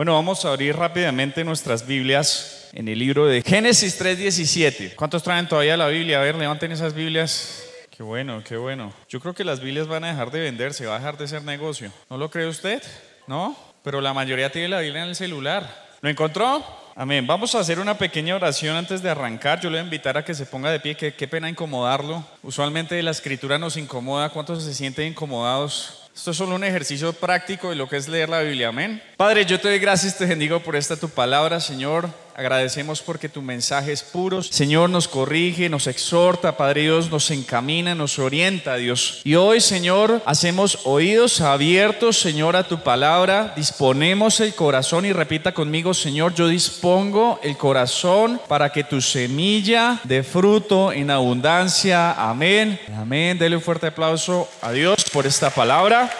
Bueno, vamos a abrir rápidamente nuestras Biblias en el libro de Génesis 3:17. ¿Cuántos traen todavía la Biblia? A ver, levanten esas Biblias. Qué bueno, qué bueno. Yo creo que las Biblias van a dejar de venderse, va a dejar de ser negocio. ¿No lo cree usted? ¿No? Pero la mayoría tiene la Biblia en el celular. ¿Lo encontró? Amén. Vamos a hacer una pequeña oración antes de arrancar. Yo le voy a invitar a que se ponga de pie, que qué pena incomodarlo. Usualmente la escritura nos incomoda. ¿Cuántos se sienten incomodados? Esto es solo un ejercicio práctico de lo que es leer la Biblia. Amén. Padre, yo te doy gracias, te bendigo por esta tu palabra, Señor. Agradecemos porque tu mensaje es puro. Señor, nos corrige, nos exhorta, Padre Dios, nos encamina, nos orienta, Dios. Y hoy, Señor, hacemos oídos abiertos, Señor, a tu palabra. Disponemos el corazón y repita conmigo, Señor, yo dispongo el corazón para que tu semilla de fruto en abundancia. Amén. Amén. Dele un fuerte aplauso a Dios por esta palabra.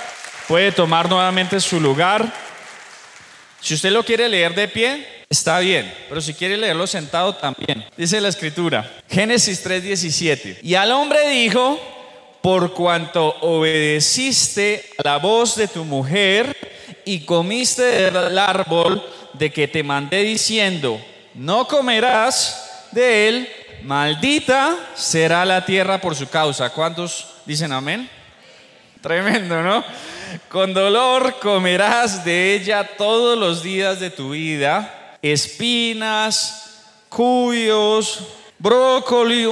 Puede tomar nuevamente su lugar. Si usted lo quiere leer de pie, Está bien, pero si quiere leerlo sentado también. Dice la escritura, Génesis 3:17. Y al hombre dijo, por cuanto obedeciste a la voz de tu mujer y comiste del árbol de que te mandé diciendo, no comerás de él, maldita será la tierra por su causa. ¿Cuántos dicen amén? Tremendo, ¿no? Con dolor comerás de ella todos los días de tu vida espinas, cuyos, brócoli,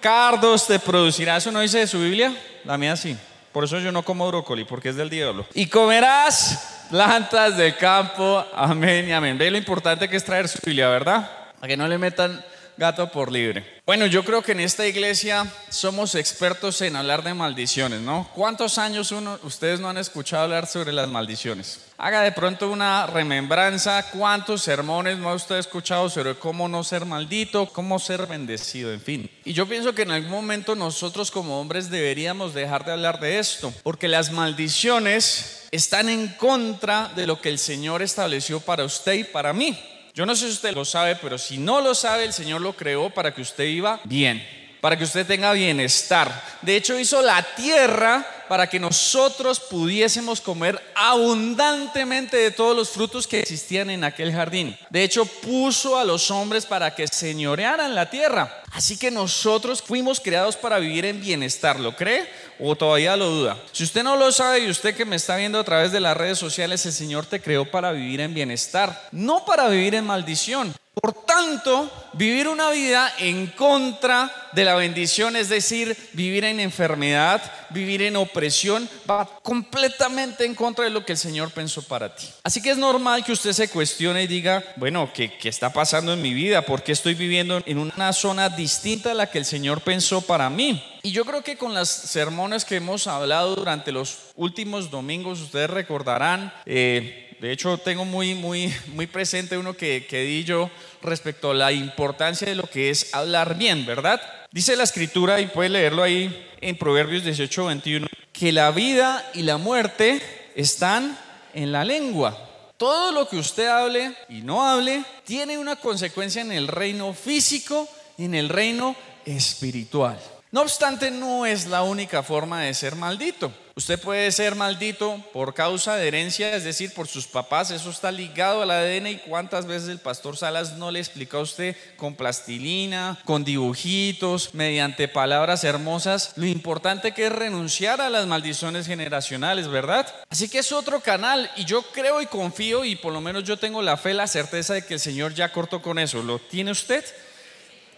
cardos te producirá. ¿Eso no dice de su Biblia? La mía sí. Por eso yo no como brócoli, porque es del diablo. Y comerás plantas del campo. Amén y amén. Ve lo importante que es traer su Biblia, ¿verdad? Para que no le metan gato por libre. Bueno, yo creo que en esta iglesia somos expertos en hablar de maldiciones, ¿no? ¿Cuántos años uno, ustedes no han escuchado hablar sobre las maldiciones? Haga de pronto una remembranza, cuántos sermones no ha usted escuchado sobre cómo no ser maldito, cómo ser bendecido, en fin. Y yo pienso que en algún momento nosotros como hombres deberíamos dejar de hablar de esto, porque las maldiciones están en contra de lo que el Señor estableció para usted y para mí. Yo no sé si usted lo sabe, pero si no lo sabe, el Señor lo creó para que usted viva bien, para que usted tenga bienestar. De hecho, hizo la tierra para que nosotros pudiésemos comer abundantemente de todos los frutos que existían en aquel jardín. De hecho, puso a los hombres para que señorearan la tierra. Así que nosotros fuimos creados para vivir en bienestar, ¿lo cree? ¿O todavía lo duda? Si usted no lo sabe y usted que me está viendo a través de las redes sociales, el Señor te creó para vivir en bienestar, no para vivir en maldición. Por tanto, vivir una vida en contra de la bendición, es decir, vivir en enfermedad, vivir en opresión, va completamente en contra de lo que el Señor pensó para ti. Así que es normal que usted se cuestione y diga, bueno, ¿qué, qué está pasando en mi vida? ¿Por qué estoy viviendo en una zona distinta a la que el Señor pensó para mí? Y yo creo que con las sermones que hemos hablado durante los últimos domingos, ustedes recordarán, eh, de hecho, tengo muy, muy, muy presente uno que, que di yo respecto a la importancia de lo que es hablar bien, ¿verdad? Dice la escritura, y puede leerlo ahí en Proverbios 18, 21, que la vida y la muerte están en la lengua. Todo lo que usted hable y no hable tiene una consecuencia en el reino físico y en el reino espiritual. No obstante, no es la única forma de ser maldito. Usted puede ser maldito por causa de herencia, es decir, por sus papás, eso está ligado al ADN y cuántas veces el pastor Salas no le explica a usted con plastilina, con dibujitos, mediante palabras hermosas, lo importante que es renunciar a las maldiciones generacionales, ¿verdad? Así que es otro canal y yo creo y confío y por lo menos yo tengo la fe, la certeza de que el Señor ya cortó con eso. ¿Lo tiene usted?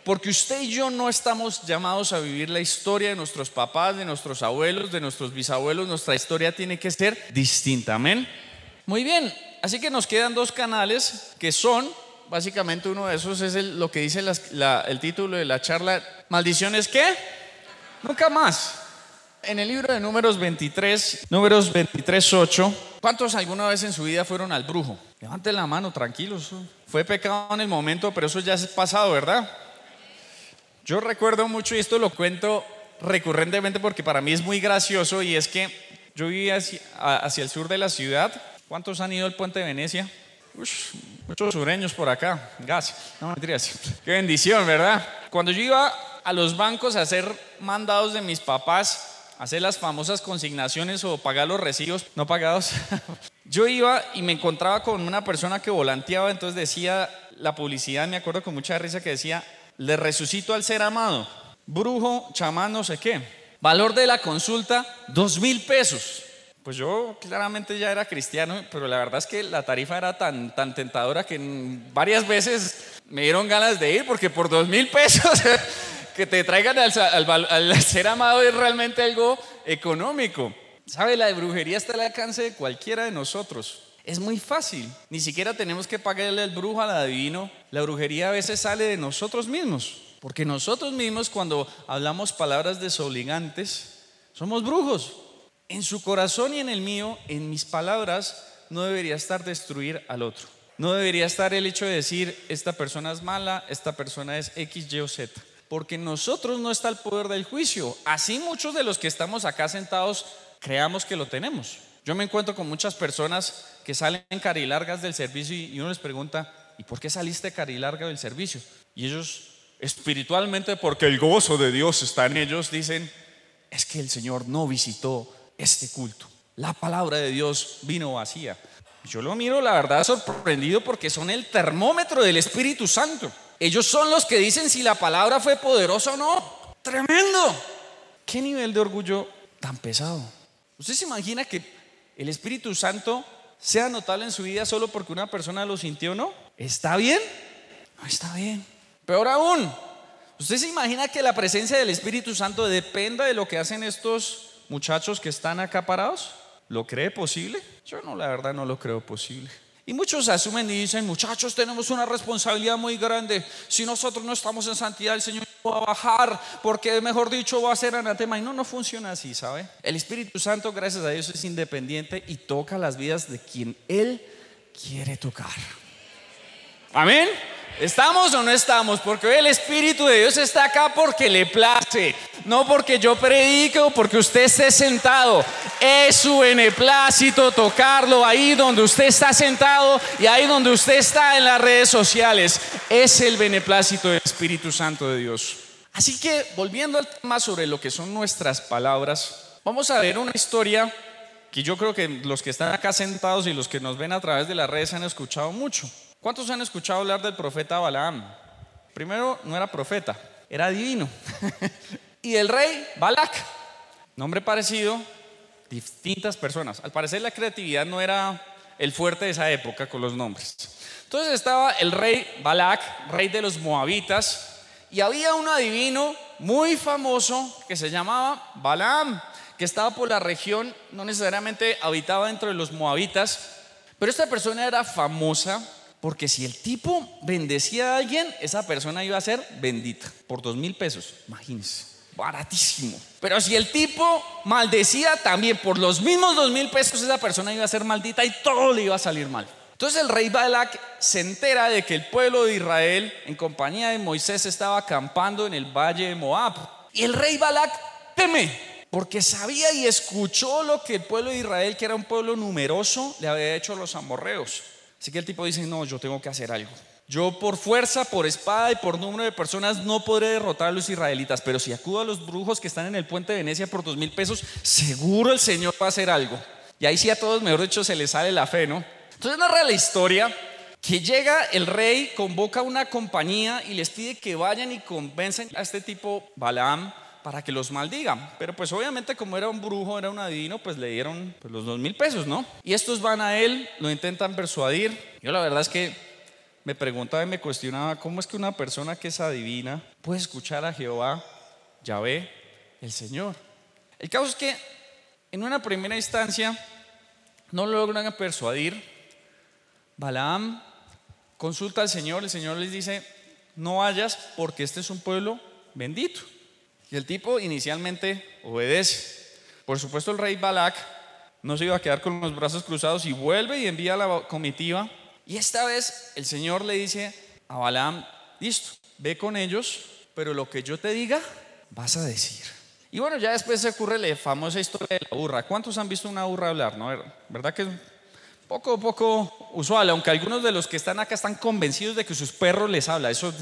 Porque usted y yo no estamos llamados a vivir la historia de nuestros papás, de nuestros abuelos, de nuestros bisabuelos. Nuestra historia tiene que ser distinta. Amén. Muy bien. Así que nos quedan dos canales que son, básicamente uno de esos es lo que dice el título de la charla. ¿Maldiciones qué? Nunca más. En el libro de números 23, números 23, 8, ¿cuántos alguna vez en su vida fueron al brujo? Levanten la mano, tranquilos. Fue pecado en el momento, pero eso ya es pasado, ¿verdad? Yo recuerdo mucho, y esto lo cuento recurrentemente porque para mí es muy gracioso, y es que yo vivía hacia, el sur de la ciudad. ¿Cuántos han ido al puente de Venecia? muchos sureños por acá. Gas. No, mentiras. Qué bendición, ¿verdad? Cuando yo iba a los bancos a hacer mandados de mis papás, hacer las famosas consignaciones o pagar los recibos no pagados, yo iba y me encontraba con una persona que volanteaba, entonces decía la publicidad, me acuerdo con mucha risa que decía, le resucito al ser amado, brujo, chamán, no sé qué. Valor de la consulta, dos mil pesos. Pues yo claramente ya era cristiano, pero la verdad es que la tarifa era tan, tan tentadora que varias veces me dieron ganas de ir, porque por dos mil pesos que te traigan al, al, ser amado es realmente algo económico. ¿Sabe? La de brujería está al alcance de cualquiera de nosotros. Es muy fácil. Ni siquiera tenemos que pagarle el brujo al adivino. La brujería a veces sale de nosotros mismos. Porque nosotros mismos cuando hablamos palabras desobligantes, somos brujos. En su corazón y en el mío, en mis palabras, no debería estar destruir al otro. No debería estar el hecho de decir, esta persona es mala, esta persona es X, Y o Z. Porque nosotros no está el poder del juicio. Así muchos de los que estamos acá sentados creamos que lo tenemos. Yo me encuentro con muchas personas que salen carilargas del servicio y uno les pregunta, ¿y por qué saliste carilarga del servicio? Y ellos espiritualmente, porque el gozo de Dios está en ellos, dicen, es que el Señor no visitó este culto. La palabra de Dios vino vacía. Yo lo miro, la verdad, sorprendido porque son el termómetro del Espíritu Santo. Ellos son los que dicen si la palabra fue poderosa o no. Tremendo. ¿Qué nivel de orgullo tan pesado? ¿Usted se imagina que el Espíritu Santo sea notable en su vida solo porque una persona lo sintió o no? ¿Está bien? No está bien. Peor aún, ¿usted se imagina que la presencia del Espíritu Santo dependa de lo que hacen estos muchachos que están acá parados? ¿Lo cree posible? Yo no, la verdad no lo creo posible. Y muchos asumen y dicen, muchachos, tenemos una responsabilidad muy grande. Si nosotros no estamos en santidad, el Señor va a bajar, porque mejor dicho va a ser anatema. Y no, no funciona así, ¿sabe? El Espíritu Santo, gracias a Dios, es independiente y toca las vidas de quien Él quiere tocar. Amén. ¿Estamos o no estamos? Porque hoy el Espíritu de Dios está acá porque le place, no porque yo predique o porque usted esté sentado. Es su beneplácito tocarlo ahí donde usted está sentado y ahí donde usted está en las redes sociales. Es el beneplácito del Espíritu Santo de Dios. Así que volviendo al tema sobre lo que son nuestras palabras, vamos a ver una historia que yo creo que los que están acá sentados y los que nos ven a través de las redes han escuchado mucho. ¿Cuántos han escuchado hablar del profeta Balaam? Primero, no era profeta, era divino. y el rey Balak, nombre parecido, distintas personas. Al parecer la creatividad no era el fuerte de esa época con los nombres. Entonces estaba el rey Balak, rey de los moabitas, y había un adivino muy famoso que se llamaba Balaam, que estaba por la región, no necesariamente habitaba dentro de los moabitas, pero esta persona era famosa porque si el tipo bendecía a alguien, esa persona iba a ser bendita por dos mil pesos. Imagínense, baratísimo. Pero si el tipo maldecía también por los mismos dos mil pesos, esa persona iba a ser maldita y todo le iba a salir mal. Entonces el rey Balak se entera de que el pueblo de Israel, en compañía de Moisés, estaba acampando en el valle de Moab. Y el rey Balak teme, porque sabía y escuchó lo que el pueblo de Israel, que era un pueblo numeroso, le había hecho a los amorreos. Así que el tipo dice, no, yo tengo que hacer algo. Yo por fuerza, por espada y por número de personas no podré derrotar a los israelitas, pero si acudo a los brujos que están en el puente de Venecia por dos mil pesos, seguro el Señor va a hacer algo. Y ahí sí a todos, mejor dicho, se les sale la fe, ¿no? Entonces narra la historia que llega el rey, convoca una compañía y les pide que vayan y convencen a este tipo Balaam para que los maldigan. Pero pues obviamente como era un brujo, era un adivino, pues le dieron pues, los dos mil pesos, ¿no? Y estos van a él, lo intentan persuadir. Yo la verdad es que me preguntaba y me cuestionaba cómo es que una persona que es adivina puede escuchar a Jehová, Yahvé, el Señor. El caso es que en una primera instancia no logran persuadir. Balaam consulta al Señor, el Señor les dice, no vayas porque este es un pueblo bendito. Y el tipo inicialmente obedece. Por supuesto el rey Balak no se iba a quedar con los brazos cruzados y vuelve y envía a la comitiva. Y esta vez el Señor le dice a Balaam, listo, ve con ellos, pero lo que yo te diga, vas a decir. Y bueno, ya después se ocurre la famosa historia de la burra. ¿Cuántos han visto una burra hablar? ¿No? ¿Verdad que poco, poco usual, aunque algunos de los que están acá están convencidos de que sus perros les habla. Eso,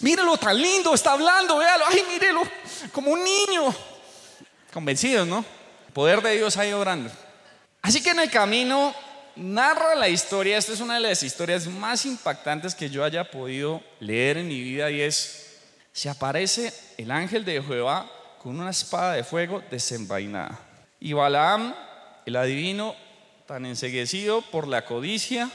mírelo tan lindo, está hablando, véalo, ay, mírelo, como un niño. Convencidos, ¿no? poder de Dios ahí orando. Así que en el camino narra la historia, esta es una de las historias más impactantes que yo haya podido leer en mi vida y es, se aparece el ángel de Jehová con una espada de fuego desenvainada. Y Balaam, el adivino, tan enseguecido por la codicia,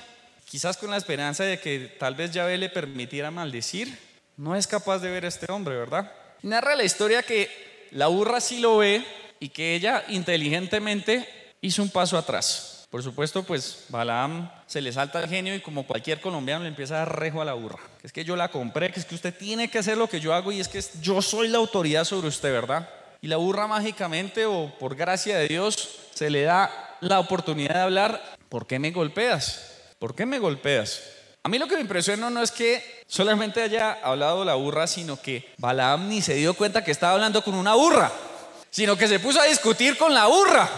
quizás con la esperanza de que tal vez Yahvé le permitiera maldecir, no es capaz de ver a este hombre, ¿verdad? Narra la historia que la burra sí lo ve y que ella inteligentemente hizo un paso atrás. Por supuesto, pues Balaam se le salta el genio y como cualquier colombiano le empieza a dar rejo a la burra. Que es que yo la compré, que es que usted tiene que hacer lo que yo hago y es que yo soy la autoridad sobre usted, ¿verdad? Y la burra mágicamente o por gracia de Dios se le da la oportunidad de hablar, ¿por qué me golpeas? ¿por qué me golpeas? A mí lo que me impresiona no es que solamente haya hablado la burra, sino que Balaam ni se dio cuenta que estaba hablando con una burra, sino que se puso a discutir con la burra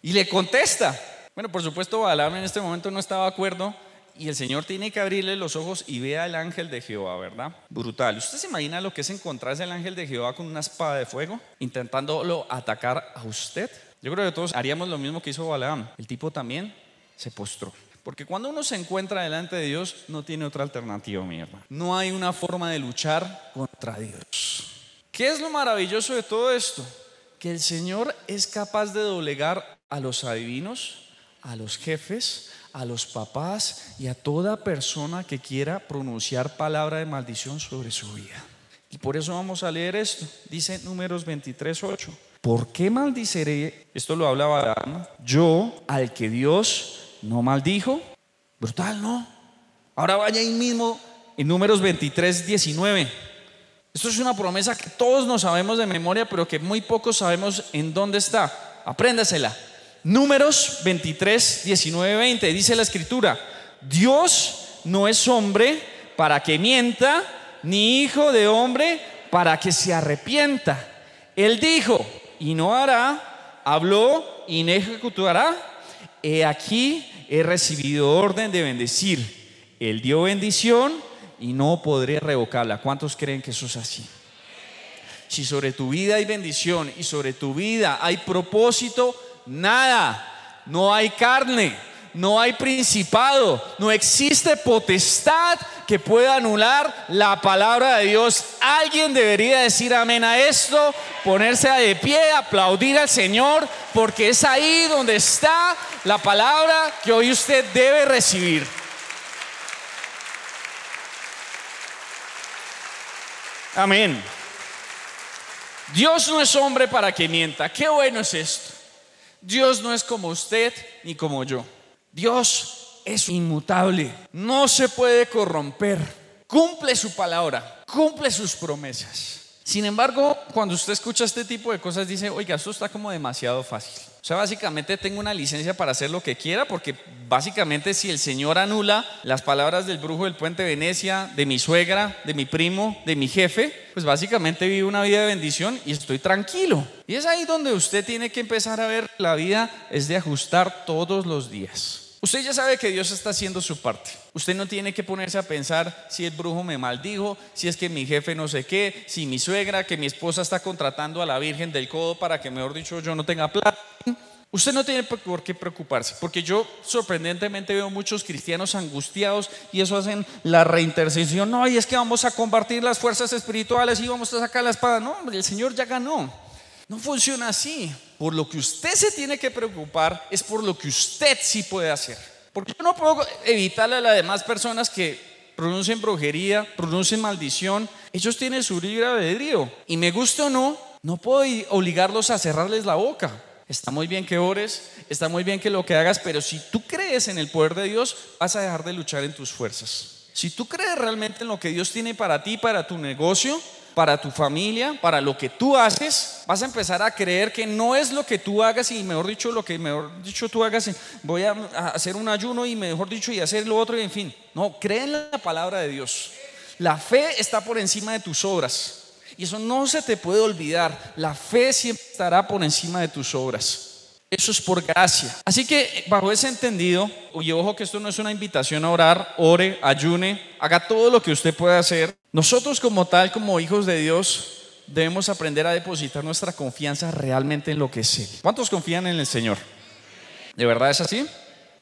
y le contesta. Bueno, por supuesto, Balaam en este momento no estaba de acuerdo y el Señor tiene que abrirle los ojos y vea al ángel de Jehová, ¿verdad? Brutal. ¿Usted se imagina lo que es encontrarse el ángel de Jehová con una espada de fuego, intentándolo atacar a usted? Yo creo que todos haríamos lo mismo que hizo Balaam. El tipo también se postró. Porque cuando uno se encuentra delante de Dios, no tiene otra alternativa, mi hermano. No hay una forma de luchar contra Dios. ¿Qué es lo maravilloso de todo esto? Que el Señor es capaz de doblegar a los adivinos, a los jefes, a los papás y a toda persona que quiera pronunciar palabra de maldición sobre su vida. Y por eso vamos a leer esto. Dice números 23, 8. ¿Por qué maldiceré? Esto lo hablaba Adán. Yo al que Dios no maldijo. Brutal, ¿no? Ahora vaya ahí mismo en números 23, 19. Esto es una promesa que todos nos sabemos de memoria, pero que muy pocos sabemos en dónde está. Apréndasela. Números 23, 19, 20. Dice la escritura, Dios no es hombre para que mienta, ni hijo de hombre para que se arrepienta. Él dijo, y no hará, habló y no ejecutará. He aquí he recibido orden de bendecir. Él dio bendición y no podré revocarla. ¿Cuántos creen que eso es así? Si sobre tu vida hay bendición y sobre tu vida hay propósito, nada, no hay carne, no hay principado, no existe potestad que pueda anular la palabra de Dios. Alguien debería decir amén a esto, ponerse de pie, aplaudir al Señor, porque es ahí donde está la palabra que hoy usted debe recibir. Amén. Dios no es hombre para que mienta. Qué bueno es esto. Dios no es como usted ni como yo. Dios es inmutable, no se puede corromper, cumple su palabra, cumple sus promesas. Sin embargo, cuando usted escucha este tipo de cosas, dice, oiga, esto está como demasiado fácil. O sea, básicamente tengo una licencia para hacer lo que quiera, porque básicamente si el Señor anula las palabras del brujo del puente Venecia, de mi suegra, de mi primo, de mi jefe, pues básicamente vivo una vida de bendición y estoy tranquilo. Y es ahí donde usted tiene que empezar a ver la vida es de ajustar todos los días. Usted ya sabe que Dios está haciendo su parte. Usted no tiene que ponerse a pensar si el brujo me maldijo, si es que mi jefe no sé qué, si mi suegra, que mi esposa está contratando a la Virgen del Codo para que, mejor dicho, yo no tenga plata. Usted no tiene por qué preocuparse, porque yo sorprendentemente veo muchos cristianos angustiados y eso hacen la reintercesión. No, y es que vamos a compartir las fuerzas espirituales y vamos a sacar la espada. No, el Señor ya ganó. No funciona así. Por lo que usted se tiene que preocupar es por lo que usted sí puede hacer. Porque no puedo evitarle a las demás personas que pronuncien brujería, pronuncien maldición. Ellos tienen su libre albedrío. Y me gusta o no, no puedo obligarlos a cerrarles la boca. Está muy bien que ores, está muy bien que lo que hagas, pero si tú crees en el poder de Dios, vas a dejar de luchar en tus fuerzas. Si tú crees realmente en lo que Dios tiene para ti, para tu negocio, para tu familia, para lo que tú haces, vas a empezar a creer que no es lo que tú hagas y mejor dicho lo que mejor dicho tú hagas, voy a hacer un ayuno y mejor dicho y hacer lo otro y en fin. No, cree en la palabra de Dios. La fe está por encima de tus obras. Y eso no se te puede olvidar. La fe siempre estará por encima de tus obras. Eso es por gracia. Así que bajo ese entendido, y ojo que esto no es una invitación a orar, ore, ayune, haga todo lo que usted pueda hacer. Nosotros como tal, como hijos de Dios, debemos aprender a depositar nuestra confianza realmente en lo que es Él. ¿Cuántos confían en el Señor? ¿De verdad es así?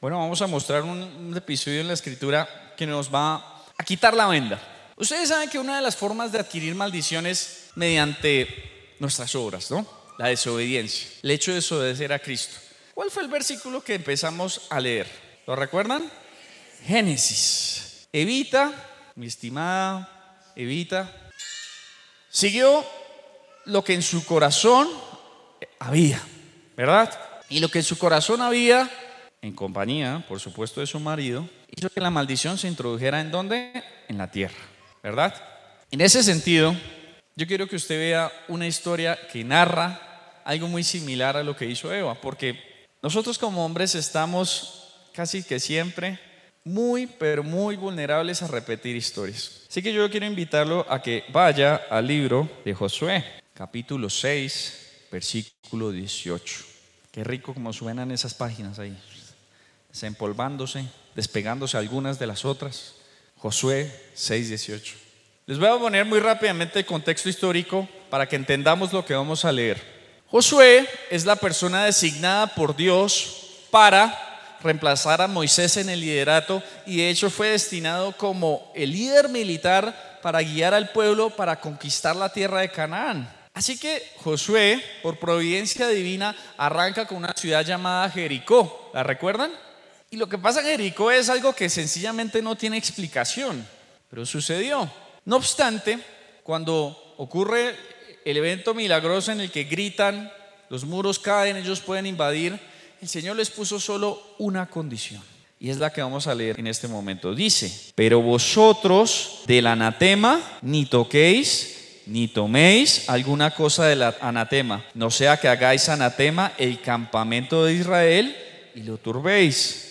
Bueno, vamos a mostrar un, episodio en la escritura que nos va a quitar la venda. Ustedes saben que una de las formas de adquirir maldiciones mediante nuestras obras, ¿no? La desobediencia, el hecho de desobedecer a Cristo. ¿Cuál fue el versículo que empezamos a leer? ¿Lo recuerdan? Génesis. Evita, mi estimada Evita, siguió lo que en su corazón había, ¿verdad? Y lo que en su corazón había en compañía, por supuesto, de su marido, hizo que la maldición se introdujera en dónde? En la tierra, ¿verdad? En ese sentido, yo quiero que usted vea una historia que narra algo muy similar a lo que hizo Eva, porque nosotros como hombres estamos casi que siempre muy, pero muy vulnerables a repetir historias. Así que yo quiero invitarlo a que vaya al libro de Josué, capítulo 6, versículo 18. Qué rico como suenan esas páginas ahí desempolvándose, despegándose algunas de las otras. Josué 6:18. Les voy a poner muy rápidamente el contexto histórico para que entendamos lo que vamos a leer. Josué es la persona designada por Dios para reemplazar a Moisés en el liderato y de hecho fue destinado como el líder militar para guiar al pueblo para conquistar la tierra de Canaán. Así que Josué, por providencia divina, arranca con una ciudad llamada Jericó. ¿La recuerdan? Y lo que pasa en Jericó es algo que sencillamente no tiene explicación, pero sucedió. No obstante, cuando ocurre el evento milagroso en el que gritan, los muros caen, ellos pueden invadir, el Señor les puso solo una condición. Y es la que vamos a leer en este momento. Dice, pero vosotros del anatema ni toquéis ni toméis alguna cosa del anatema, no sea que hagáis anatema el campamento de Israel y lo turbéis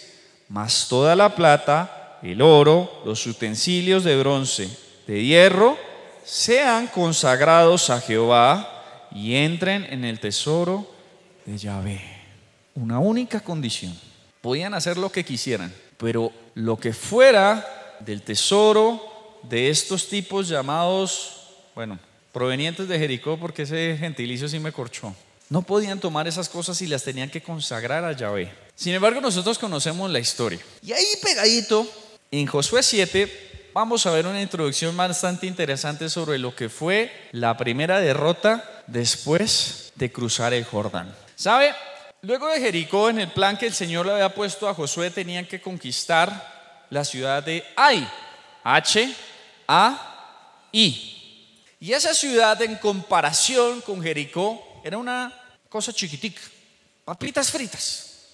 mas toda la plata, el oro, los utensilios de bronce, de hierro, sean consagrados a Jehová y entren en el tesoro de Yahvé. Una única condición. Podían hacer lo que quisieran, pero lo que fuera del tesoro de estos tipos llamados, bueno, provenientes de Jericó, porque ese gentilicio sí me corchó. No podían tomar esas cosas y las tenían que consagrar a Yahvé. Sin embargo, nosotros conocemos la historia. Y ahí pegadito, en Josué 7, vamos a ver una introducción bastante interesante sobre lo que fue la primera derrota después de cruzar el Jordán. ¿Sabe? Luego de Jericó, en el plan que el Señor le había puesto a Josué, tenían que conquistar la ciudad de Ai. H, A, I. Y esa ciudad, en comparación con Jericó, era una cosa chiquitica, papitas fritas.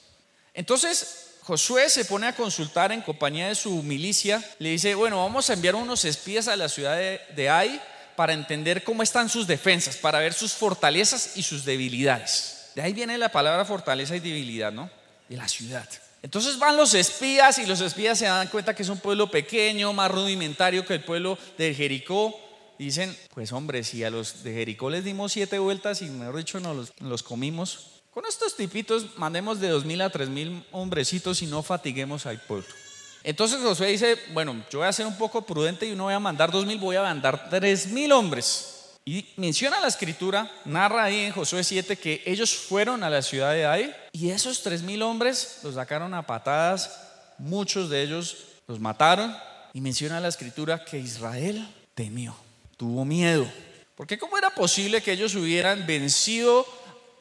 Entonces Josué se pone a consultar en compañía de su milicia, le dice, bueno, vamos a enviar unos espías a la ciudad de, de Ai para entender cómo están sus defensas, para ver sus fortalezas y sus debilidades. De ahí viene la palabra fortaleza y debilidad, ¿no? De la ciudad. Entonces van los espías y los espías se dan cuenta que es un pueblo pequeño, más rudimentario que el pueblo de Jericó. Dicen, pues hombre, si a los de Jericó les dimos siete vueltas y mejor dicho nos los, los comimos, con estos tipitos mandemos de dos mil a tres mil hombrecitos y no fatiguemos al pueblo. Entonces Josué dice, bueno, yo voy a ser un poco prudente y no voy a mandar dos mil, voy a mandar tres mil hombres. Y menciona la escritura, narra ahí en Josué 7 que ellos fueron a la ciudad de Ai y esos tres mil hombres los sacaron a patadas, muchos de ellos los mataron y menciona la escritura que Israel temió, tuvo miedo. Porque ¿cómo era posible que ellos hubieran vencido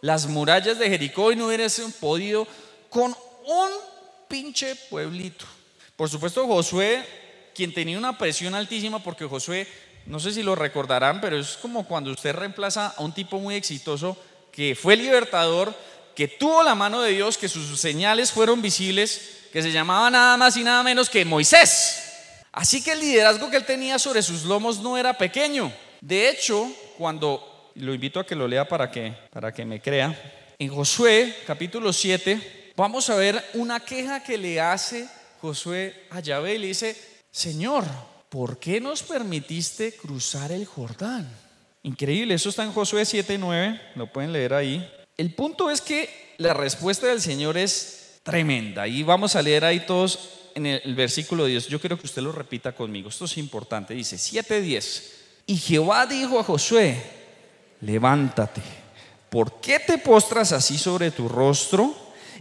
las murallas de Jericó y no hubiesen podido con un pinche pueblito. Por supuesto, Josué, quien tenía una presión altísima, porque Josué, no sé si lo recordarán, pero es como cuando usted reemplaza a un tipo muy exitoso que fue libertador, que tuvo la mano de Dios, que sus señales fueron visibles, que se llamaba nada más y nada menos que Moisés. Así que el liderazgo que él tenía sobre sus lomos no era pequeño. De hecho, cuando lo invito a que lo lea para que, para que me crea. En Josué capítulo 7 vamos a ver una queja que le hace Josué a Yahvé y le dice, Señor, ¿por qué nos permitiste cruzar el Jordán? Increíble, eso está en Josué 7.9, lo pueden leer ahí. El punto es que la respuesta del Señor es tremenda y vamos a leer ahí todos en el, versículo 10. Yo quiero que usted lo repita conmigo, esto es importante. Dice 7.10. Y Jehová dijo a Josué, levántate. ¿Por qué te postras así sobre tu rostro?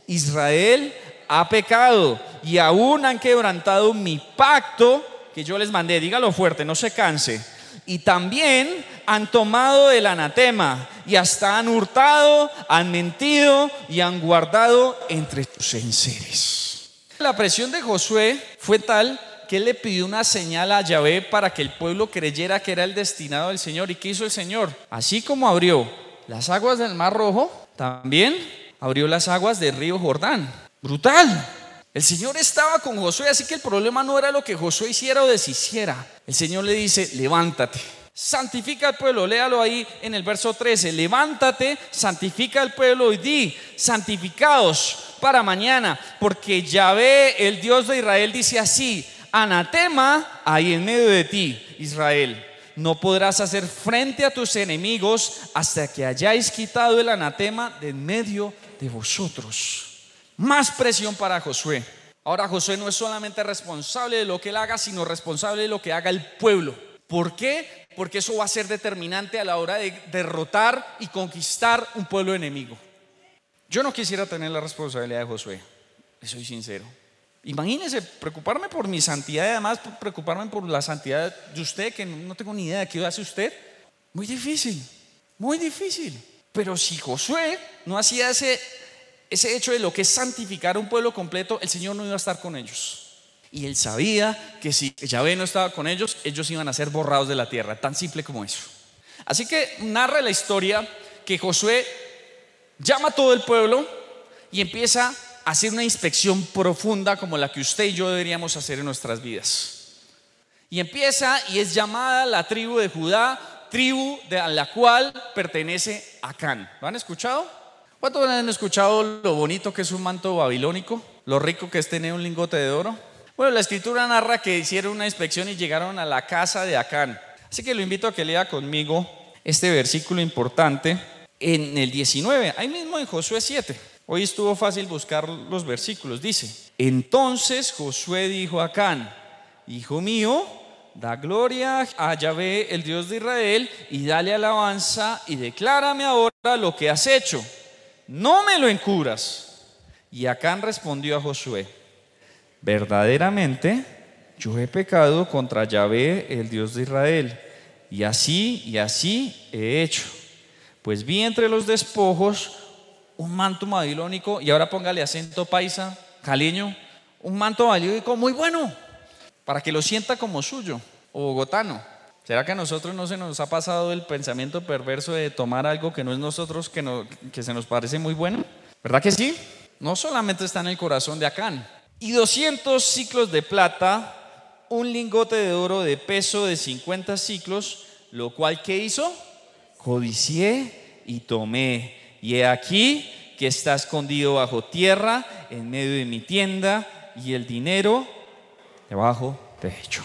Israel ha pecado y aún han quebrantado mi pacto que yo les mandé. Dígalo fuerte, no se canse. Y también han tomado el anatema y hasta han hurtado, han mentido y han guardado entre sus enseres. La presión de Josué fue tal que él le pidió una señal a Yahvé para que el pueblo creyera que era el destinado del Señor. ¿Y qué hizo el Señor? Así como abrió las aguas del Mar Rojo, también abrió las aguas del río Jordán. Brutal. El Señor estaba con Josué, así que el problema no era lo que Josué hiciera o deshiciera. El Señor le dice, levántate, santifica al pueblo. Léalo ahí en el verso 13. Levántate, santifica al pueblo y di, santificados para mañana, porque Yahvé, el Dios de Israel, dice así, anatema hay en medio de ti, Israel. No podrás hacer frente a tus enemigos hasta que hayáis quitado el anatema de en medio de vosotros. Más presión para Josué. Ahora Josué no es solamente responsable de lo que él haga, sino responsable de lo que haga el pueblo. ¿Por qué? Porque eso va a ser determinante a la hora de derrotar y conquistar un pueblo enemigo. Yo no quisiera tener la responsabilidad de Josué, soy sincero. Imagínense preocuparme por mi santidad y además preocuparme por la santidad de usted, que no tengo ni idea de qué hace usted. Muy difícil, muy difícil. Pero si Josué no hacía ese ese hecho de lo que es santificar un pueblo completo, el Señor no iba a estar con ellos. Y él sabía que si Yahvé no estaba con ellos, ellos iban a ser borrados de la tierra, tan simple como eso. Así que narra la historia que Josué llama a todo el pueblo y empieza hacer una inspección profunda como la que usted y yo deberíamos hacer en nuestras vidas. Y empieza y es llamada la tribu de Judá, tribu de a la cual pertenece Acán. ¿Lo han escuchado? ¿Cuántos han escuchado lo bonito que es un manto babilónico? Lo rico que es tener un lingote de oro. Bueno, la escritura narra que hicieron una inspección y llegaron a la casa de Acán. Así que lo invito a que lea conmigo este versículo importante en el 19, ahí mismo en Josué 7. Hoy estuvo fácil buscar los versículos. Dice, entonces Josué dijo a Acán, hijo mío, da gloria a Yahvé, el Dios de Israel, y dale alabanza y declárame ahora lo que has hecho no me lo encubras. Y Acán respondió a Josué, verdaderamente yo he pecado contra Yahvé, el Dios de Israel, y así y así he hecho. Pues vi entre los despojos un manto babilónico, y ahora póngale acento paisa, caleño, un manto babilónico muy bueno, para que lo sienta como suyo, o bogotano. ¿Será que a nosotros no se nos ha pasado el pensamiento perverso de tomar algo que no es nosotros, que, no, que se nos parece muy bueno? ¿Verdad que sí? No solamente está en el corazón de Acán. Y 200 ciclos de plata, un lingote de oro de peso de 50 ciclos, lo cual ¿qué hizo? Codicié y tomé. Y he aquí que está escondido bajo tierra, en medio de mi tienda, y el dinero debajo de hecho.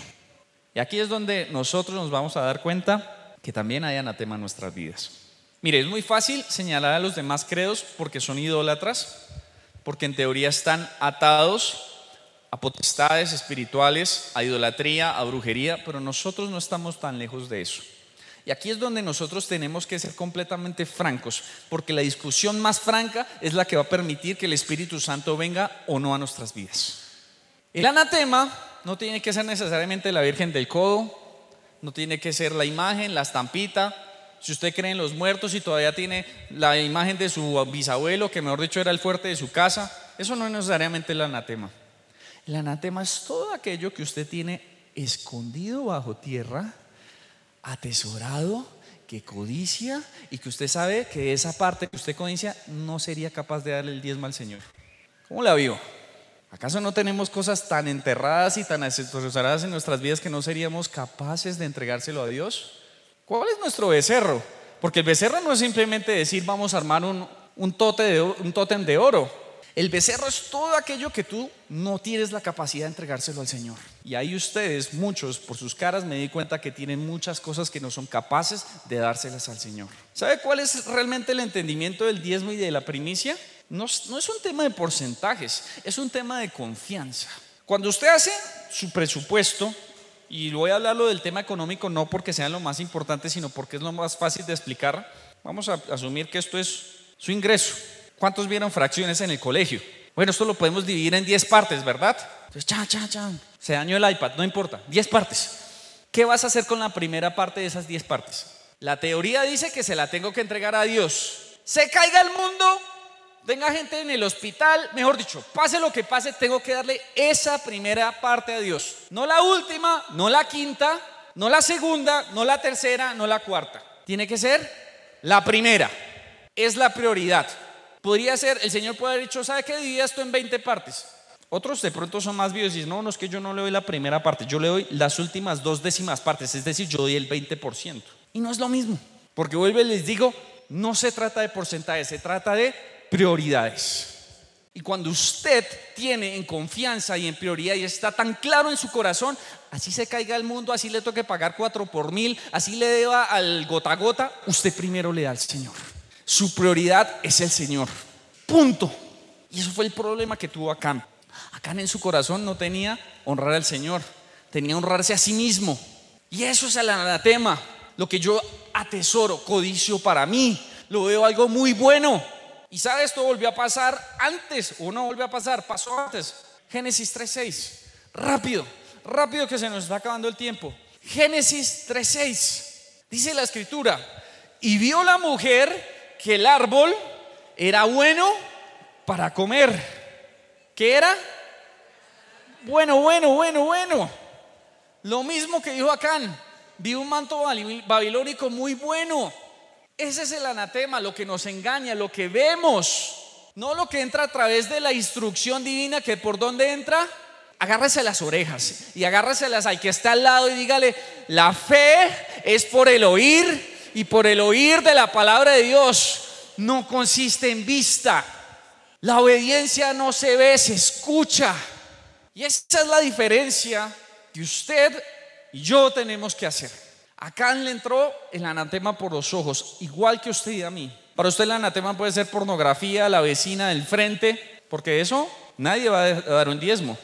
Y aquí es donde nosotros nos vamos a dar cuenta que también hay anatema en nuestras vidas. Mire, es muy fácil señalar a los demás credos porque son idólatras, porque en teoría están atados a potestades espirituales, a idolatría, a brujería, pero nosotros no estamos tan lejos de eso. Y aquí es donde nosotros tenemos que ser completamente francos, porque la discusión más franca es la que va a permitir que el Espíritu Santo venga o no a nuestras vidas. El anatema no tiene que ser necesariamente la Virgen del Codo, no tiene que ser la imagen, la estampita. Si usted cree en los muertos y todavía tiene la imagen de su bisabuelo, que mejor dicho era el fuerte de su casa, eso no es necesariamente el anatema. El anatema es todo aquello que usted tiene escondido bajo tierra, atesorado, que codicia y que usted sabe que esa parte que usted codicia no sería capaz de darle el diezmo al Señor. ¿Cómo la vio? ¿Acaso no tenemos cosas tan enterradas y tan atesoradas en nuestras vidas que no seríamos capaces de entregárselo a Dios? ¿Cuál es nuestro becerro? Porque el becerro no es simplemente decir vamos a armar un, un, tótem de oro. El becerro es todo aquello que tú no tienes la capacidad de entregárselo al Señor. Y ahí ustedes, muchos, por sus caras me di cuenta que tienen muchas cosas que no son capaces de dárselas al Señor. ¿Sabe cuál es realmente el entendimiento del diezmo y de la primicia? no, es un tema de porcentajes, es un tema de confianza. Cuando usted hace su presupuesto, y voy a hablarlo del tema económico no porque sea lo más importante, sino porque es lo más fácil de explicar, vamos a asumir que esto es su ingreso. ¿Cuántos vieron fracciones en el colegio? Bueno, esto lo podemos dividir en 10 partes, ¿verdad? Entonces, chan, chan, chan. Se dañó el iPad, no importa. 10 partes. ¿Qué vas a hacer con la primera parte de esas 10 partes? La teoría dice que se la tengo que entregar a Dios. Se caiga el mundo, tenga gente en el hospital, mejor dicho, pase lo que pase, tengo que darle esa primera parte a Dios. No la última, no la quinta, no la segunda, no la tercera, no la cuarta. Tiene que ser la primera. Es la prioridad. Podría ser, el Señor puede haber dicho, ¿sabe qué? Divide esto en 20 partes. Otros de pronto son más vivos y dicen, no, no es que yo no le doy la primera parte, yo le doy las últimas dos décimas partes, es decir, yo doy el 20%. Y no es lo mismo, porque vuelvo y les digo, no se trata de porcentaje, se trata de prioridades. Y cuando usted tiene en confianza y en prioridad y está tan claro en su corazón, así se caiga el mundo, así le toque pagar cuatro por mil, así le deba al gota a gota, usted primero le da al Señor. Su prioridad es el Señor. Punto. Y eso fue el problema que tuvo Acán. Acán en su corazón no tenía honrar al Señor, tenía honrarse a sí mismo. Y eso es el anatema, lo que yo atesoro, codicio para mí. Lo veo algo muy bueno. Y sabe, esto volvió a pasar antes, o no volvió a pasar, pasó antes. Génesis 3.6. Rápido, rápido que se nos está acabando el tiempo. Génesis 3.6. Dice la escritura, y vio la mujer que el árbol era bueno para comer. ¿Qué era? Bueno, bueno, bueno, bueno. Lo mismo que dijo Acán. Vi un manto babilónico muy bueno. Ese es el anatema, lo que nos engaña, lo que vemos. No lo que entra a través de la instrucción divina, que por dónde entra, agárrese las orejas y agárreselas al que está al lado y dígale, la fe es por el oír y por el oír de la palabra de Dios. No consiste en vista. La obediencia no se ve, se escucha. Y esa es la diferencia que usted y yo tenemos que hacer. Acá le entró el anatema por los ojos, igual que usted y a mí. Para usted el anatema puede ser pornografía, la vecina del frente, porque eso nadie va a dar un diezmo.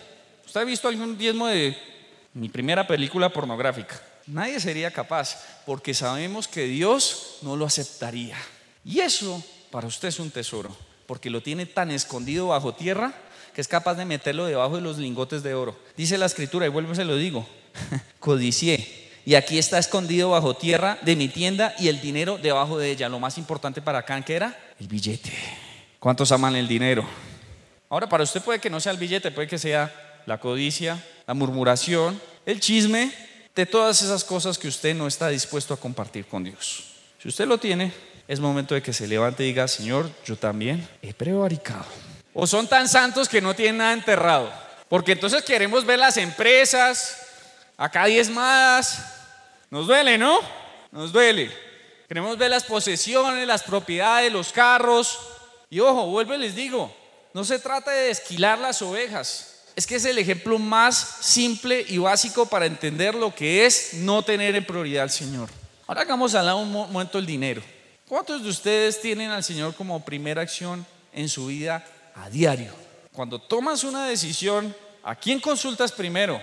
¿Usted ha visto algún diezmo de mi primera película pornográfica? Nadie sería capaz, porque sabemos que Dios no lo aceptaría. Y eso para usted es un tesoro, porque lo tiene tan escondido bajo tierra que es capaz de meterlo debajo de los lingotes de oro. Dice la escritura, y vuelvo se lo digo, codicié. Y aquí está escondido bajo tierra de mi tienda y el dinero debajo de ella. Lo más importante para acá, ¿qué era? El billete. ¿Cuántos aman el dinero? Ahora, para usted puede que no sea el billete, puede que sea la codicia, la murmuración, el chisme, de todas esas cosas que usted no está dispuesto a compartir con Dios. Si usted lo tiene, es momento de que se levante y diga, Señor, yo también he prevaricado. O son tan santos que no tienen nada enterrado. Porque entonces queremos ver las empresas, acá más Nos duele, ¿no? Nos duele. Queremos ver las posesiones, las propiedades, los carros. Y ojo, vuelvo y les digo, no se trata de esquilar las ovejas. Es que es el ejemplo más simple y básico para entender lo que es no tener en prioridad al Señor. Ahora hagamos hablar un momento el dinero. ¿Cuántos de ustedes tienen al Señor como primera acción en su vida a diario. Cuando tomas una decisión, ¿a quién consultas primero?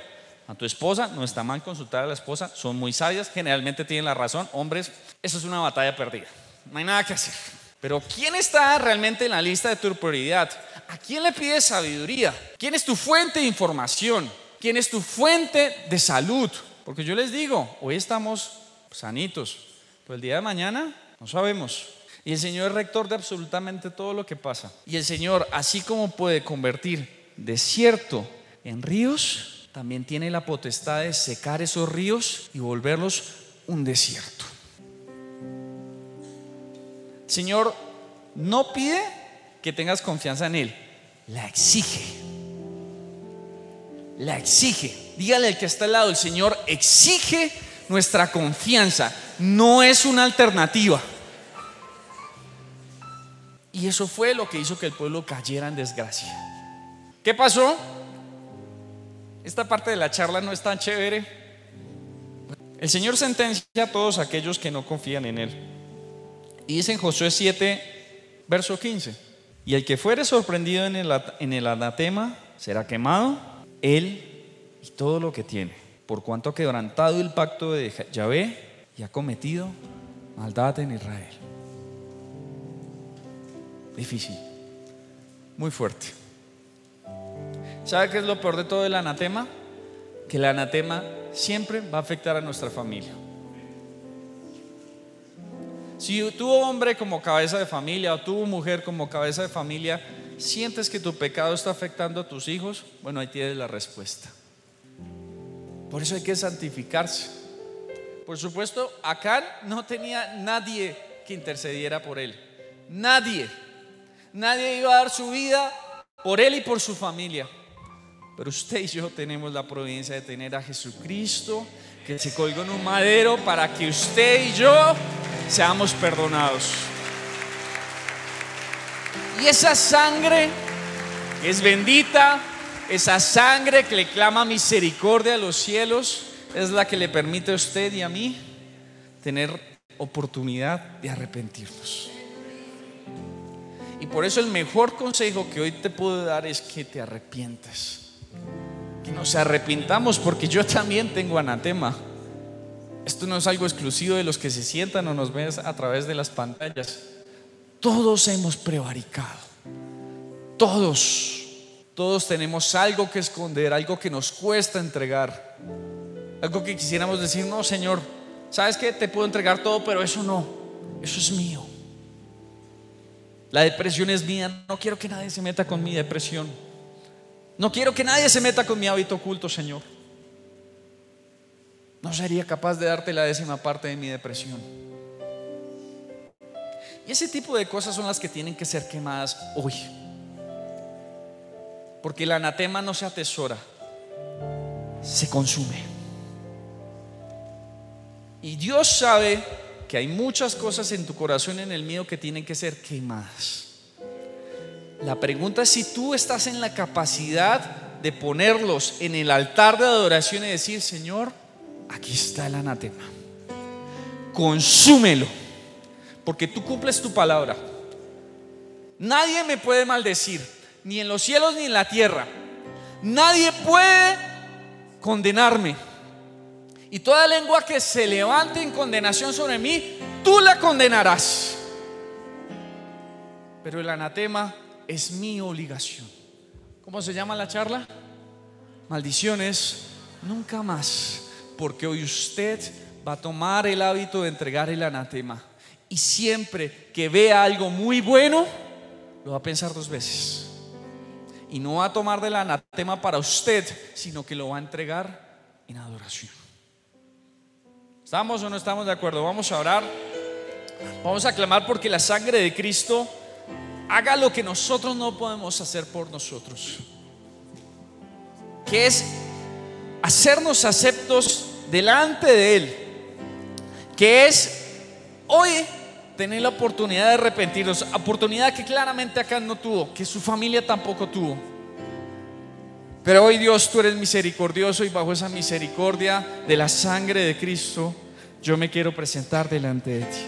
A tu esposa, no está mal consultar a la esposa, son muy sabias, generalmente tienen la razón. Hombres, eso es una batalla perdida, no hay nada que hacer. Pero ¿quién está realmente en la lista de tu prioridad? ¿A quién le pides sabiduría? ¿Quién es tu fuente de información? ¿Quién es tu fuente de salud? Porque yo les digo, hoy estamos sanitos, pero el día de mañana no sabemos. Y el Señor es rector de absolutamente todo lo que pasa. Y el Señor, así como puede convertir desierto en ríos, también tiene la potestad de secar esos ríos y volverlos un desierto. Señor no pide que tengas confianza en Él, la exige. La exige. Dígale al que está al lado, el Señor exige nuestra confianza, no es una alternativa. Y eso fue lo que hizo que el pueblo cayera en desgracia. ¿Qué pasó? Esta parte de la charla no es tan chévere. El Señor sentencia a todos aquellos que no confían en Él. Y dice en Josué 7, verso 15, y el que fuere sorprendido en el, en el anatema será quemado, él y todo lo que tiene, por cuanto ha quebrantado el pacto de Yahvé y ha cometido maldad en Israel difícil, muy fuerte. ¿Sabe qué es lo peor de todo el anatema? Que el anatema siempre va a afectar a nuestra familia. Si tú hombre como cabeza de familia o tú mujer como cabeza de familia sientes que tu pecado está afectando a tus hijos, bueno, ahí tienes la respuesta. Por eso hay que santificarse. Por supuesto, Acán no tenía nadie que intercediera por él. Nadie. Nadie iba a dar su vida por él y por su familia. Pero usted y yo tenemos la providencia de tener a Jesucristo que se colgó en un madero para que usted y yo seamos perdonados. Y esa sangre es bendita, esa sangre que le clama misericordia a los cielos, es la que le permite a usted y a mí tener oportunidad de arrepentirnos. Y por eso el mejor consejo que hoy te puedo dar es que te arrepientas. Que nos arrepintamos porque yo también tengo anatema. Esto no es algo exclusivo de los que se sientan o nos ven a través de las pantallas. Todos hemos prevaricado. Todos. Todos tenemos algo que esconder, algo que nos cuesta entregar. Algo que quisiéramos decir, no, Señor, ¿sabes qué? Te puedo entregar todo, pero eso no. Eso es mío. La depresión es mía. No quiero que nadie se meta con mi depresión. No quiero que nadie se meta con mi hábito oculto, Señor. No sería capaz de darte la décima parte de mi depresión. Y ese tipo de cosas son las que tienen que ser quemadas hoy. Porque el anatema no se atesora, se consume. Y Dios sabe que hay muchas cosas en tu corazón en el mío que tienen que ser quemadas. La pregunta es si tú estás en la capacidad de ponerlos en el altar de adoración y decir, Señor, aquí está el anatema. Consúmelo, porque tú cumples tu palabra. Nadie me puede maldecir, ni en los cielos ni en la tierra. Nadie puede condenarme. Y toda lengua que se levante en condenación sobre mí, tú la condenarás. Pero el anatema es mi obligación. ¿Cómo se llama la charla? Maldiciones, nunca más porque hoy usted va a tomar el hábito de entregar el anatema. Y siempre que vea algo muy bueno, lo va a pensar dos veces. Y no va a tomar del anatema para usted, sino que lo va a entregar en adoración. ¿Estamos o no estamos de acuerdo? Vamos a orar. Vamos a clamar porque la sangre de Cristo haga lo que nosotros no podemos hacer por nosotros. Que es hacernos aceptos delante de Él, que es hoy tener la oportunidad de arrepentirnos, oportunidad que claramente acá no tuvo, que su familia tampoco tuvo. Pero hoy Dios, tú eres misericordioso y bajo esa misericordia de la sangre de Cristo, yo me quiero presentar delante de ti.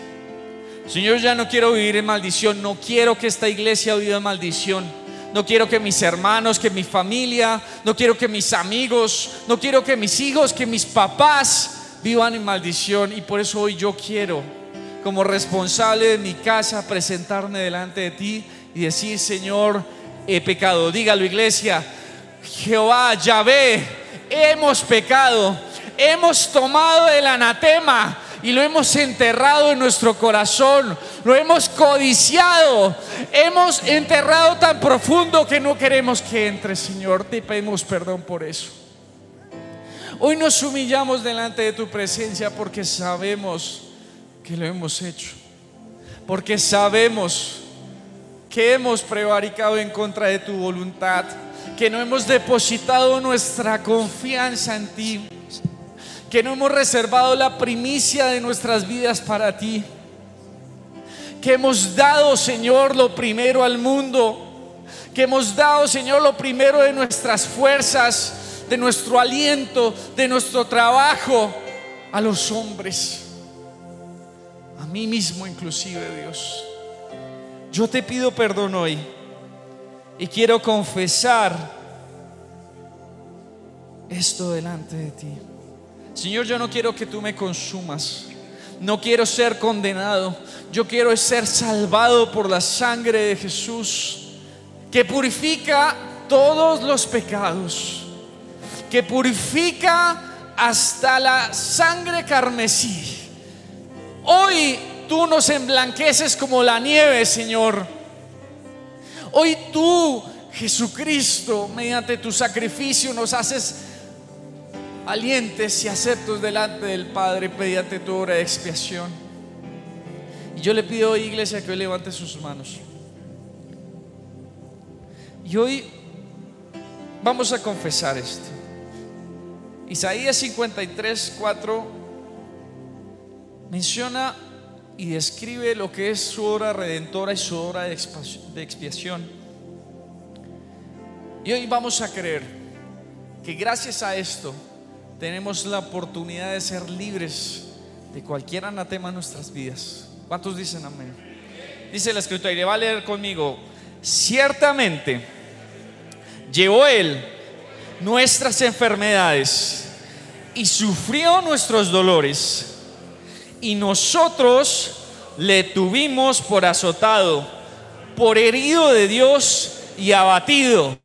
Señor, ya no quiero vivir en maldición, no quiero que esta iglesia viva en maldición no quiero que mis hermanos, que mi familia, no quiero que mis amigos, no quiero que mis hijos, que mis papás vivan en maldición. Y por eso hoy yo quiero, como responsable de mi casa, presentarme delante de ti y decir, Señor, he pecado. Dígalo, iglesia, Jehová, Yahvé, hemos pecado, hemos tomado el anatema y lo hemos enterrado en nuestro corazón, lo hemos codiciado, hemos enterrado tan profundo que no queremos que entre, Señor. Te pedimos perdón por eso. Hoy nos humillamos delante de tu presencia porque sabemos que lo hemos hecho, porque sabemos que hemos prevaricado en contra de tu voluntad, que no hemos depositado nuestra confianza en ti que no hemos reservado la primicia de nuestras vidas para ti, que hemos dado, Señor, lo primero al mundo, que hemos dado, Señor, lo primero de nuestras fuerzas, de nuestro aliento, de nuestro trabajo a los hombres, a mí mismo inclusive, Dios. Yo te pido perdón hoy y quiero confesar esto delante de ti. Señor, yo no quiero que tú me consumas. No quiero ser condenado. Yo quiero ser salvado por la sangre de Jesús, que purifica todos los pecados, que purifica hasta la sangre carmesí. Hoy tú nos emblanqueces como la nieve, Señor. Hoy tú, Jesucristo, mediante tu sacrificio nos haces valientes y aceptos delante del Padre mediante tu obra de expiación. Y yo le pido hoy, iglesia, que hoy levante sus manos. Y hoy vamos a confesar esto. Isaías 53, 4 menciona y describe lo que es su obra redentora y su obra de expiación. Y hoy vamos a creer que gracias a esto tenemos la oportunidad de ser libres de cualquier anatema en nuestras vidas. ¿Cuántos dicen amén? Dice la escritura y le va a leer conmigo, ciertamente llevó él nuestras enfermedades y sufrió nuestros dolores y nosotros le tuvimos por azotado, por herido de Dios y abatido,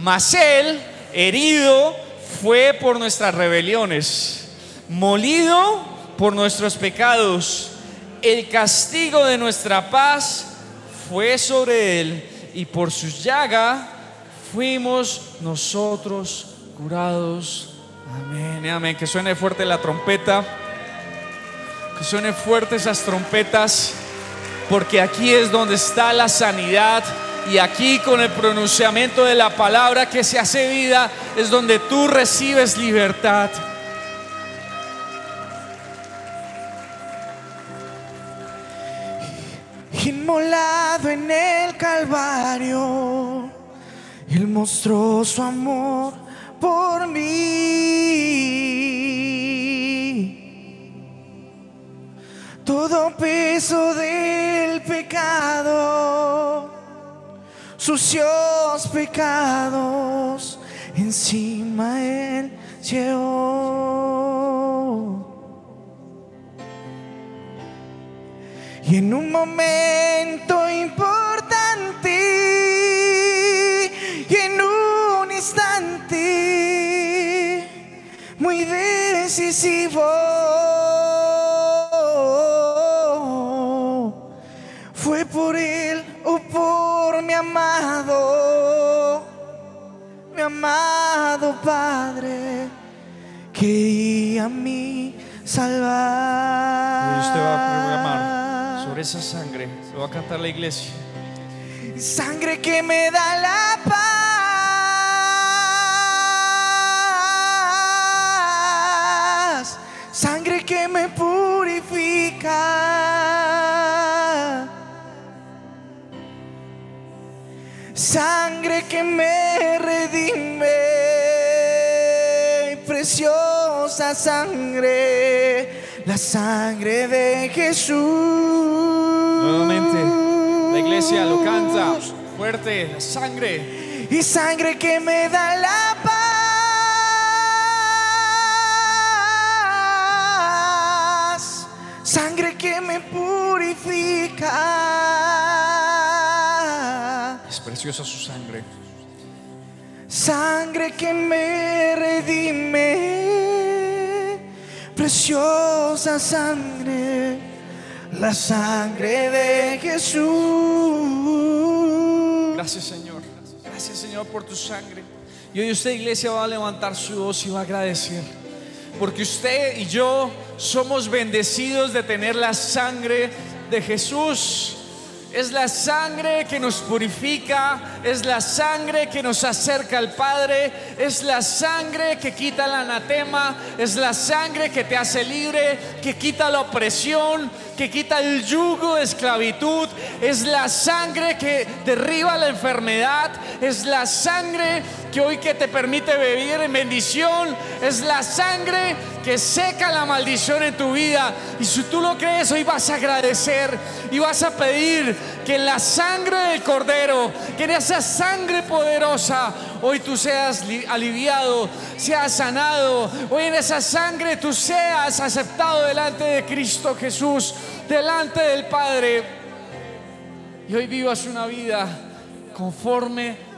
mas él herido fue por nuestras rebeliones, molido por nuestros pecados. El castigo de nuestra paz fue sobre él y por su llaga fuimos nosotros curados. Amén, amén. Que suene fuerte la trompeta. Que suene fuerte esas trompetas. Porque aquí es donde está la sanidad y aquí con el pronunciamiento de la palabra que se hace vida es donde tú recibes libertad. Inmolado en el Calvario, Él mostró su amor por mí. Todo peso del pecado sucios pecados encima él llevó. Y en un momento importante, y en un instante muy decisivo, amado, mi amado Padre, que a mí salvar. Y usted va a programar sobre esa sangre, se va a cantar la iglesia. Sangre que me da la paz, sangre que me purifica. Sangre que me redime, preciosa sangre, la sangre de Jesús. Nuevamente, la iglesia lo canta fuerte, la sangre. Y sangre que me da la paz, sangre que me purifica. Preciosa su sangre. Sangre que me redime, preciosa sangre, la sangre de Jesús. Gracias Señor. Gracias Señor por tu sangre. Y hoy usted iglesia va a levantar su voz y va a agradecer. Porque usted y yo somos bendecidos de tener la sangre de Jesús. Es la sangre que nos purifica, es la sangre que nos acerca al Padre, es la sangre que quita el anatema, es la sangre que te hace libre, que quita la opresión, que quita el yugo de esclavitud, es la sangre que derriba la enfermedad, es la sangre que hoy que te permite vivir en bendición, es la sangre que seca la maldición en tu vida. Y si tú lo crees, hoy vas a agradecer y vas a pedir que la sangre del Cordero, que en esa sangre poderosa, hoy tú seas aliviado, seas sanado. Hoy en esa sangre tú seas aceptado delante de Cristo Jesús, delante del Padre. Y hoy vivas una vida conforme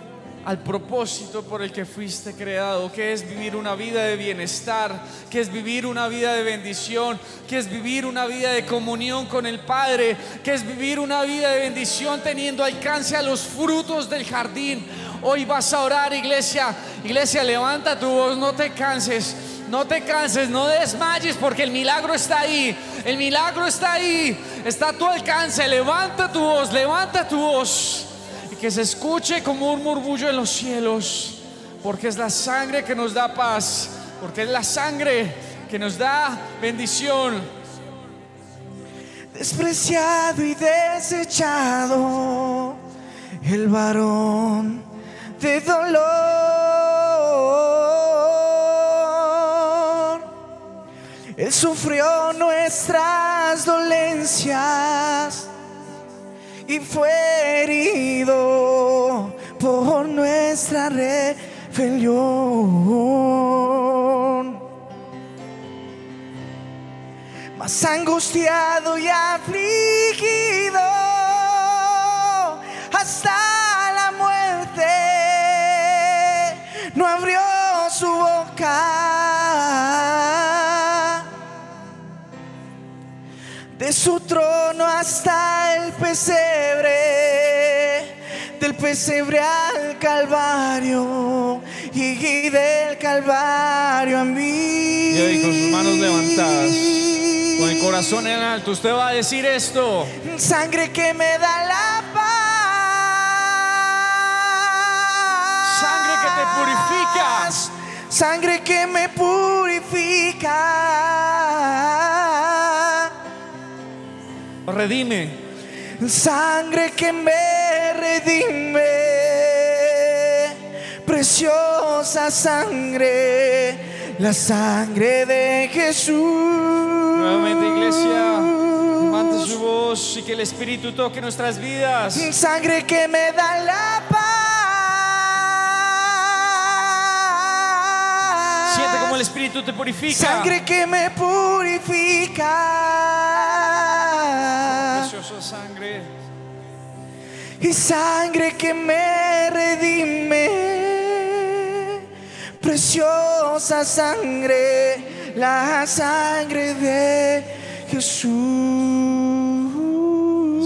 al propósito por el que fuiste creado, que es vivir una vida de bienestar, que es vivir una vida de bendición, que es vivir una vida de comunión con el Padre, que es vivir una vida de bendición teniendo alcance a los frutos del jardín. Hoy vas a orar, iglesia. Iglesia, levanta tu voz, no te canses. No te canses, no desmayes porque el milagro está ahí. El milagro está ahí. Está a tu alcance. Levanta tu voz, levanta tu voz que se escuche como un murmullo en los cielos, porque es la sangre que nos da paz, porque es la sangre que nos da bendición. Despreciado y desechado, el varón de dolor. Él sufrió nuestras dolencias y fue herido por nuestra rebelión. Más angustiado y afligido hasta la muerte, no abrió su boca. De su trono hasta el pesebre, del pesebre al calvario y del calvario a mí. Y ahí con sus manos levantadas, con el corazón en alto, usted va a decir esto. Sangre que me da la paz. Sangre que te purifica. Sangre que me purifica. Redime. Sangre que me redime. Preciosa sangre. La sangre de Jesús. Nuevamente, iglesia, levante su voz y que el Espíritu toque nuestras vidas. Sangre que me da la paz. Siente como el Espíritu te purifica. Sangre que me purifica. Preciosa sangre. Y sangre que me redime. Preciosa sangre. La sangre de Jesús.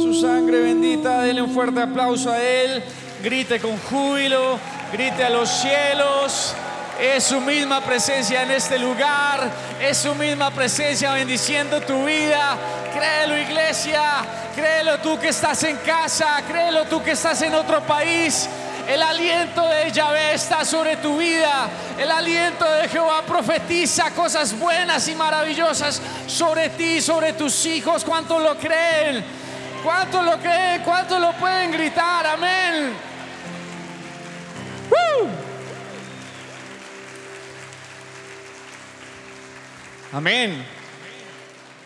Su sangre bendita, dele un fuerte aplauso a Él. Grite con júbilo, grite a los cielos. Es su misma presencia en este lugar. Es su misma presencia bendiciendo tu vida. Créelo, iglesia. Créelo tú que estás en casa. Créelo tú que estás en otro país. El aliento de Yahvé está sobre tu vida. El aliento de Jehová profetiza cosas buenas y maravillosas sobre ti, sobre tus hijos. ¿Cuántos lo creen? ¿Cuántos lo creen? ¿Cuántos lo pueden gritar? Amén. Amén.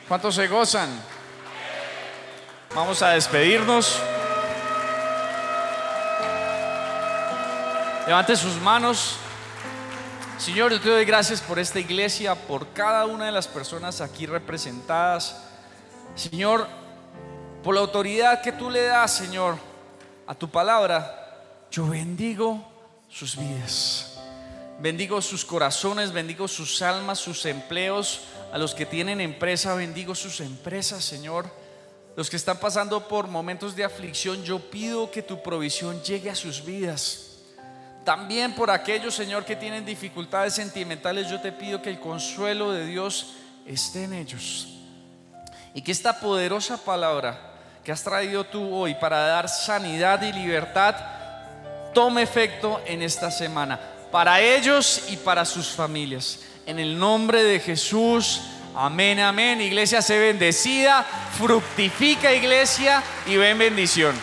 ¿Cuántos se gozan? Vamos a despedirnos. Levante sus manos. Señor, yo te doy gracias por esta iglesia, por cada una de las personas aquí representadas. Señor, por la autoridad que tú le das, Señor, a tu palabra, yo bendigo sus vidas. Bendigo sus corazones, bendigo sus almas, sus empleos. A los que tienen empresa, bendigo sus empresas, Señor. Los que están pasando por momentos de aflicción, yo pido que tu provisión llegue a sus vidas. También por aquellos, Señor, que tienen dificultades sentimentales, yo te pido que el consuelo de Dios esté en ellos. Y que esta poderosa palabra que has traído tú hoy para dar sanidad y libertad tome efecto en esta semana, para ellos y para sus familias. En el nombre de Jesús, amén, amén. Iglesia, se bendecida, fructifica iglesia y ven bendición.